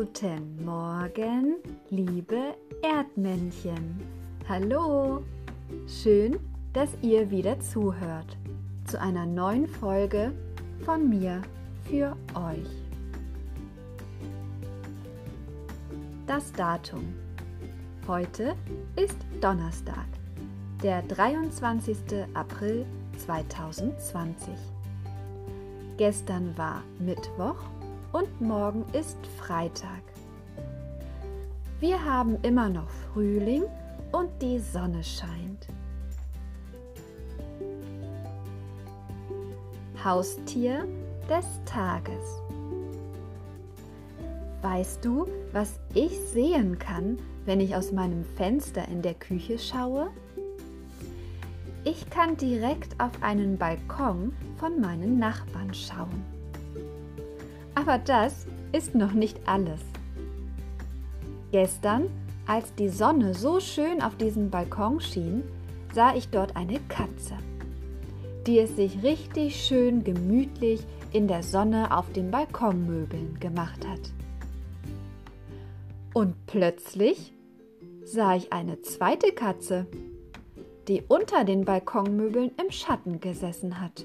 Guten Morgen, liebe Erdmännchen. Hallo. Schön, dass ihr wieder zuhört zu einer neuen Folge von mir für euch. Das Datum. Heute ist Donnerstag, der 23. April 2020. Gestern war Mittwoch und morgen ist Freitag. Wir haben immer noch Frühling und die Sonne scheint. Haustier des Tages. Weißt du, was ich sehen kann, wenn ich aus meinem Fenster in der Küche schaue? Ich kann direkt auf einen Balkon von meinen Nachbarn schauen. Aber das ist noch nicht alles. Gestern, als die Sonne so schön auf diesen Balkon schien, sah ich dort eine Katze, die es sich richtig schön gemütlich in der Sonne auf den Balkonmöbeln gemacht hat. Und plötzlich sah ich eine zweite Katze, die unter den Balkonmöbeln im Schatten gesessen hat.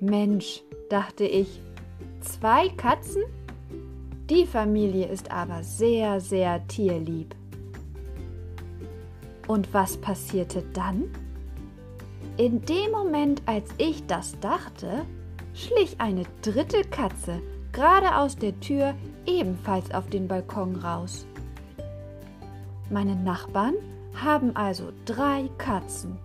Mensch, dachte ich, Zwei Katzen? Die Familie ist aber sehr, sehr tierlieb. Und was passierte dann? In dem Moment, als ich das dachte, schlich eine dritte Katze gerade aus der Tür ebenfalls auf den Balkon raus. Meine Nachbarn haben also drei Katzen.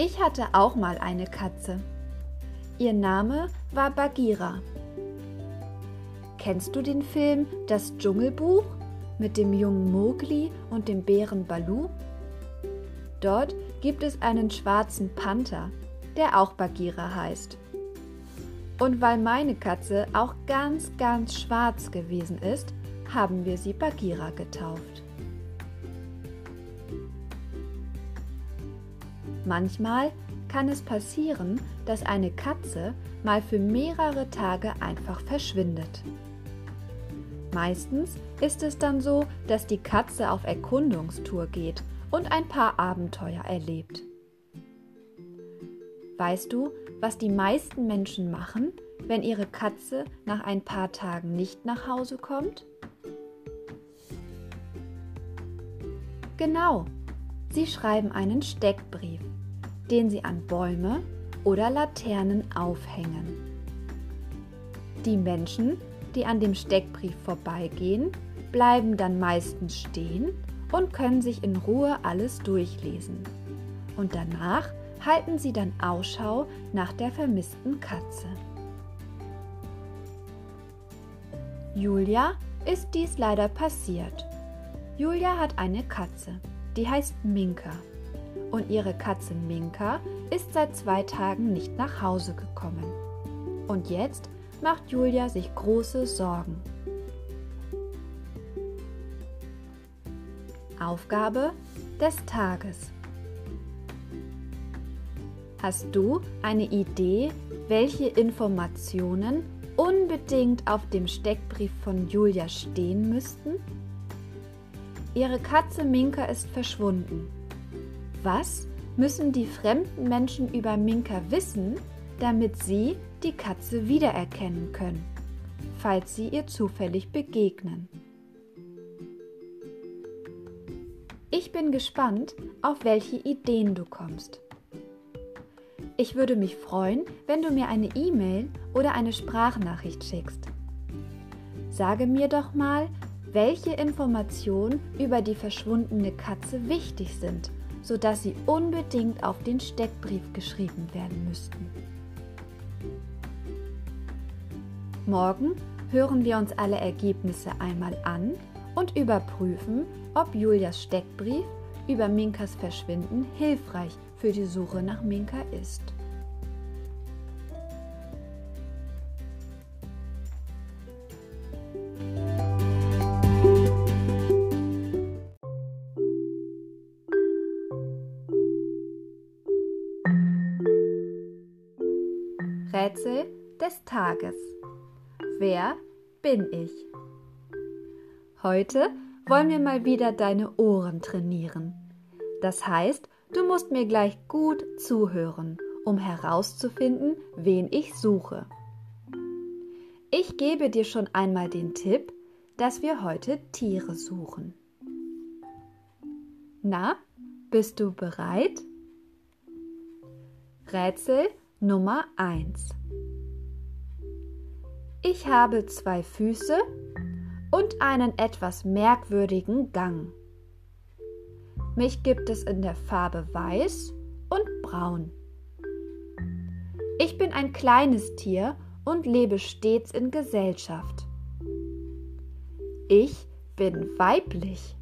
Ich hatte auch mal eine Katze. Ihr Name war Bagheera. Kennst du den Film Das Dschungelbuch mit dem jungen Mowgli und dem Bären Balu? Dort gibt es einen schwarzen Panther, der auch Bagheera heißt. Und weil meine Katze auch ganz, ganz schwarz gewesen ist, haben wir sie Bagheera getauft. Manchmal kann es passieren, dass eine Katze mal für mehrere Tage einfach verschwindet. Meistens ist es dann so, dass die Katze auf Erkundungstour geht und ein paar Abenteuer erlebt. Weißt du, was die meisten Menschen machen, wenn ihre Katze nach ein paar Tagen nicht nach Hause kommt? Genau, sie schreiben einen Steckbrief den sie an Bäume oder Laternen aufhängen. Die Menschen, die an dem Steckbrief vorbeigehen, bleiben dann meistens stehen und können sich in Ruhe alles durchlesen. Und danach halten sie dann Ausschau nach der vermissten Katze. Julia ist dies leider passiert. Julia hat eine Katze, die heißt Minka und ihre Katze Minka ist seit zwei Tagen nicht nach Hause gekommen. Und jetzt macht Julia sich große Sorgen. Aufgabe des Tages. Hast du eine Idee, welche Informationen unbedingt auf dem Steckbrief von Julia stehen müssten? Ihre Katze Minka ist verschwunden was müssen die fremden Menschen über Minka wissen, damit sie die Katze wiedererkennen können, falls sie ihr zufällig begegnen? Ich bin gespannt, auf welche Ideen du kommst. Ich würde mich freuen, wenn du mir eine E-Mail oder eine Sprachnachricht schickst. Sage mir doch mal, welche Informationen über die verschwundene Katze wichtig sind sodass sie unbedingt auf den Steckbrief geschrieben werden müssten. Morgen hören wir uns alle Ergebnisse einmal an und überprüfen, ob Julias Steckbrief über Minkas Verschwinden hilfreich für die Suche nach Minka ist. Tages. Wer bin ich? Heute wollen wir mal wieder deine Ohren trainieren. Das heißt, du musst mir gleich gut zuhören, um herauszufinden, wen ich suche. Ich gebe dir schon einmal den Tipp, dass wir heute Tiere suchen. Na, bist du bereit? Rätsel Nummer 1. Ich habe zwei Füße und einen etwas merkwürdigen Gang. Mich gibt es in der Farbe weiß und braun. Ich bin ein kleines Tier und lebe stets in Gesellschaft. Ich bin weiblich.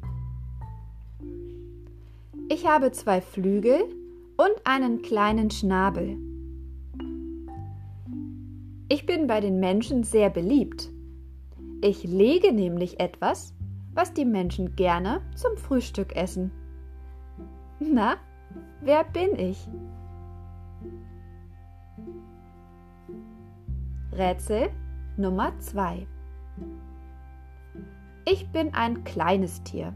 Ich habe zwei Flügel und einen kleinen Schnabel. Ich bin bei den Menschen sehr beliebt. Ich lege nämlich etwas, was die Menschen gerne zum Frühstück essen. Na, wer bin ich? Rätsel Nummer 2 Ich bin ein kleines Tier.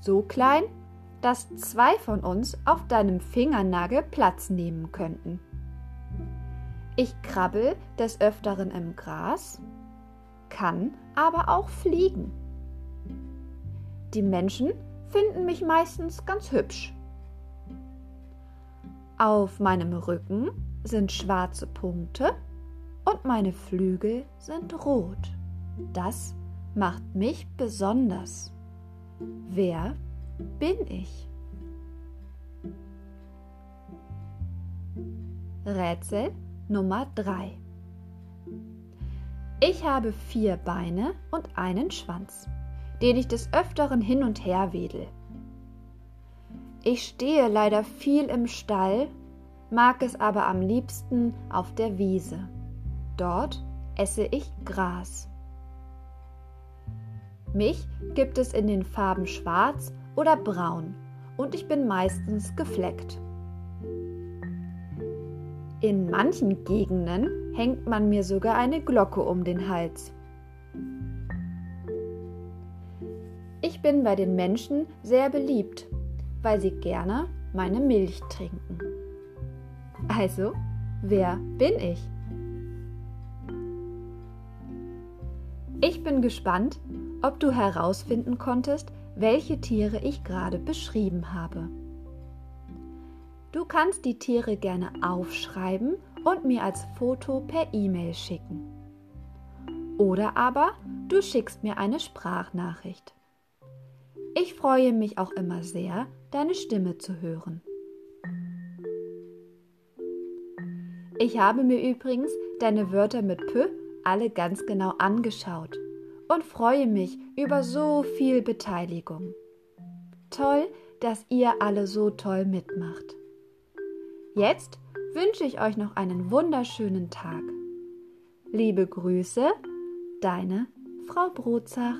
So klein, dass zwei von uns auf deinem Fingernagel Platz nehmen könnten. Ich krabbel des Öfteren im Gras, kann aber auch fliegen. Die Menschen finden mich meistens ganz hübsch. Auf meinem Rücken sind schwarze Punkte und meine Flügel sind rot. Das macht mich besonders. Wer bin ich? Rätsel Nummer 3. Ich habe vier Beine und einen Schwanz, den ich des Öfteren hin und her wedel. Ich stehe leider viel im Stall, mag es aber am liebsten auf der Wiese. Dort esse ich Gras. Mich gibt es in den Farben schwarz oder braun und ich bin meistens gefleckt. In manchen Gegenden hängt man mir sogar eine Glocke um den Hals. Ich bin bei den Menschen sehr beliebt, weil sie gerne meine Milch trinken. Also, wer bin ich? Ich bin gespannt, ob du herausfinden konntest, welche Tiere ich gerade beschrieben habe. Du kannst die Tiere gerne aufschreiben und mir als Foto per E-Mail schicken. Oder aber du schickst mir eine Sprachnachricht. Ich freue mich auch immer sehr, deine Stimme zu hören. Ich habe mir übrigens deine Wörter mit P alle ganz genau angeschaut und freue mich über so viel Beteiligung. Toll, dass ihr alle so toll mitmacht. Jetzt wünsche ich euch noch einen wunderschönen Tag. Liebe Grüße, deine Frau Brotzach.